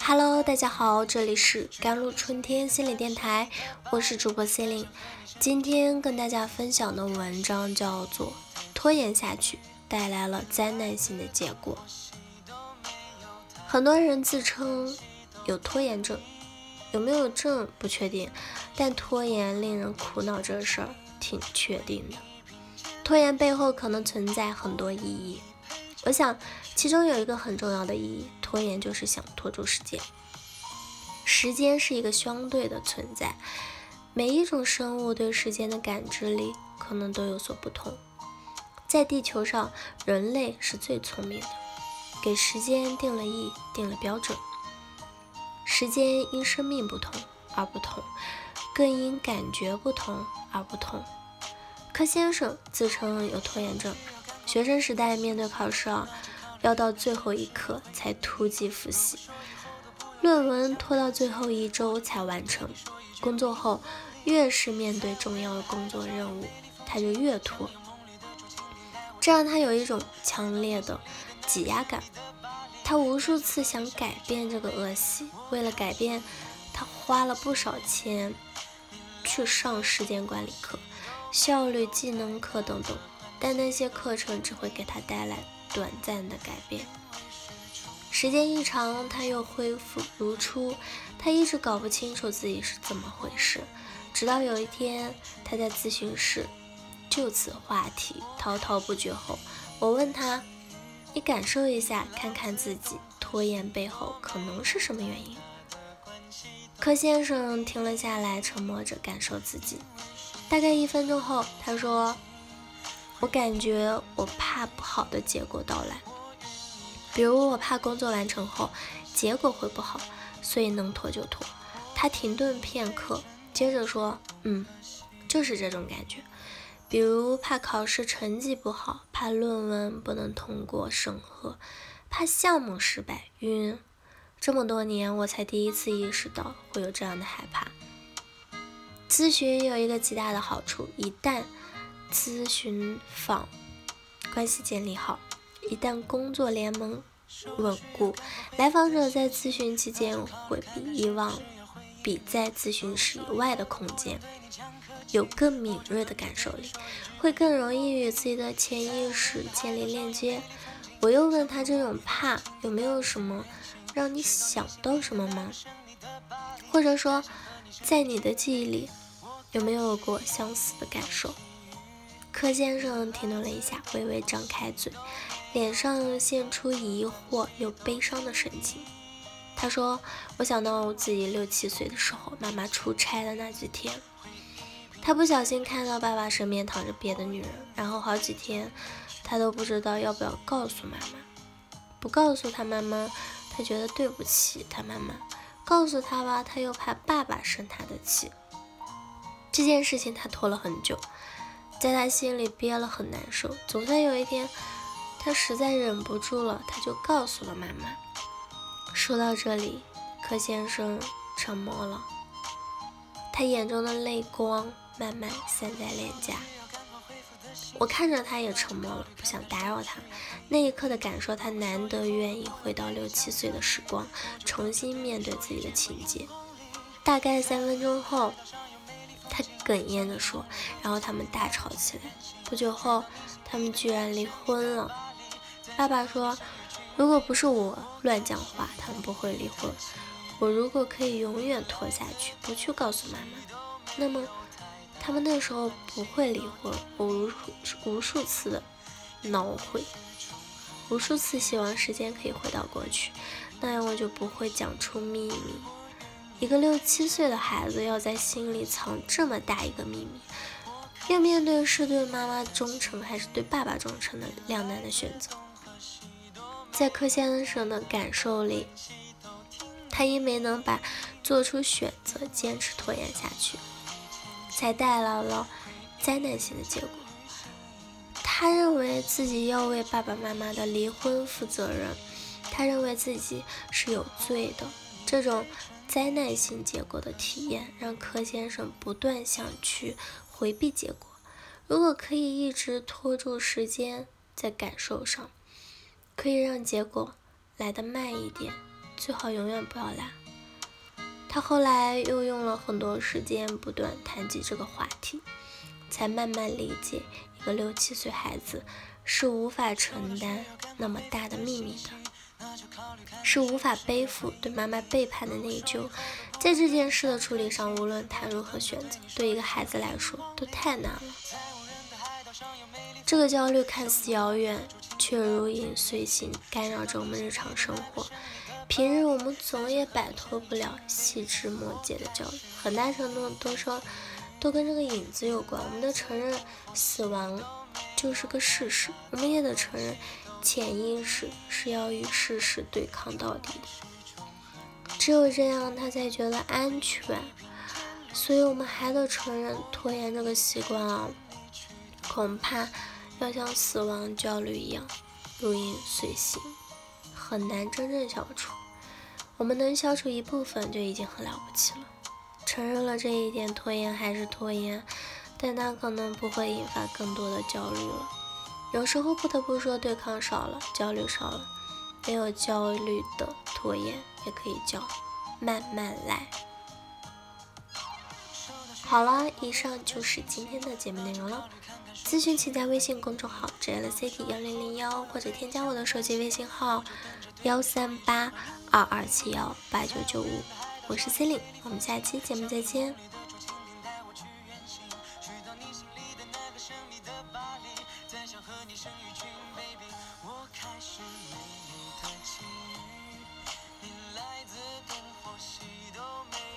Hello，大家好，这里是甘露春天心理电台，我是主播 c e l i n e 今天跟大家分享的文章叫做《拖延下去带来了灾难性的结果》。很多人自称有拖延症，有没有症不确定，但拖延令人苦恼这事儿挺确定的。拖延背后可能存在很多意义。我想，其中有一个很重要的意义，拖延就是想拖住时间。时间是一个相对的存在，每一种生物对时间的感知力可能都有所不同。在地球上，人类是最聪明的，给时间定了义，定了标准。时间因生命不同而不同，更因感觉不同而不同。柯先生自称有拖延症。学生时代面对考试啊，要到最后一刻才突击复习，论文拖到最后一周才完成。工作后，越是面对重要的工作任务，他就越拖，这让他有一种强烈的挤压感。他无数次想改变这个恶习，为了改变，他花了不少钱去上时间管理课、效率技能课等等。但那些课程只会给他带来短暂的改变，时间一长，他又恢复如初。他一直搞不清楚自己是怎么回事，直到有一天，他在咨询室就此话题滔滔不绝后，我问他：“你感受一下，看看自己拖延背后可能是什么原因？”柯先生停了下来，沉默着感受自己。大概一分钟后，他说。我感觉我怕不好的结果到来，比如我怕工作完成后结果会不好，所以能拖就拖。他停顿片刻，接着说：“嗯，就是这种感觉。比如怕考试成绩不好，怕论文不能通过审核，怕项目失败晕。这么多年，我才第一次意识到会有这样的害怕。咨询有一个极大的好处，一旦……咨询访关系建立好，一旦工作联盟稳固，来访者在咨询期间会比以往，比在咨询室以外的空间有更敏锐的感受力，会更容易与自己的潜意识建立链接。我又问他，这种怕有没有什么让你想到什么吗？或者说，在你的记忆里有没有过相似的感受？柯先生停顿了一下，微微张开嘴，脸上现出疑惑又悲伤的神情。他说：“我想到我自己六七岁的时候，妈妈出差的那几天，他不小心看到爸爸身边躺着别的女人，然后好几天他都不知道要不要告诉妈妈。不告诉他妈妈，他觉得对不起他妈妈；告诉他吧，他又怕爸爸生他的气。这件事情他拖了很久。”在他心里憋了很难受，总算有一天，他实在忍不住了，他就告诉了妈妈。说到这里，柯先生沉默了，他眼中的泪光慢慢散在脸颊。我看着他也沉默了，不想打扰他。那一刻的感受，他难得愿意回到六七岁的时光，重新面对自己的情节。大概三分钟后。他哽咽地说，然后他们大吵起来。不久后，他们居然离婚了。爸爸说，如果不是我乱讲话，他们不会离婚。我如果可以永远拖下去，不去告诉妈妈，那么他们那时候不会离婚。我无无数次的恼悔，无数次希望时间可以回到过去，那样我就不会讲出秘密。一个六七岁的孩子要在心里藏这么大一个秘密，要面对是对妈妈忠诚还是对爸爸忠诚的两难的选择。在柯先生的感受里，他因没能把做出选择坚持拖延下去，才带来了灾难性的结果。他认为自己要为爸爸妈妈的离婚负责任，他认为自己是有罪的。这种。灾难性结果的体验让柯先生不断想去回避结果。如果可以一直拖住时间，在感受上，可以让结果来的慢一点，最好永远不要来。他后来又用了很多时间不断谈及这个话题，才慢慢理解一个六七岁孩子是无法承担那么大的秘密的，是无法背负对妈妈背叛的内疚。在这件事的处理上，无论他如何选择，对一个孩子来说都太难了。这个焦虑看似遥远，却如影随形，干扰着我们日常生活。平日我们总也摆脱不了细枝末节的焦虑，很大程度都说都跟这个影子有关。我们得承认死亡就是个事实，我们也得承认潜意识是要与事实对抗到底的。只有这样，他才觉得安全。所以，我们还得承认拖延这个习惯啊，恐怕要像死亡焦虑一样如影随形。很难真正消除，我们能消除一部分就已经很了不起了。承认了这一点，拖延还是拖延，但它可能不会引发更多的焦虑了。有时候不得不说，对抗少了，焦虑少了，没有焦虑的拖延也可以叫慢慢来。好了，以上就是今天的节目内容了。咨询请在微信公众号 jlcd 幺零零幺，或者添加我的手机微信号幺三八二二七幺八九九五，我是 c e l i n e 我们下期节目再见。和你生一群 baby 我开始美丽的际遇你来自东或西都没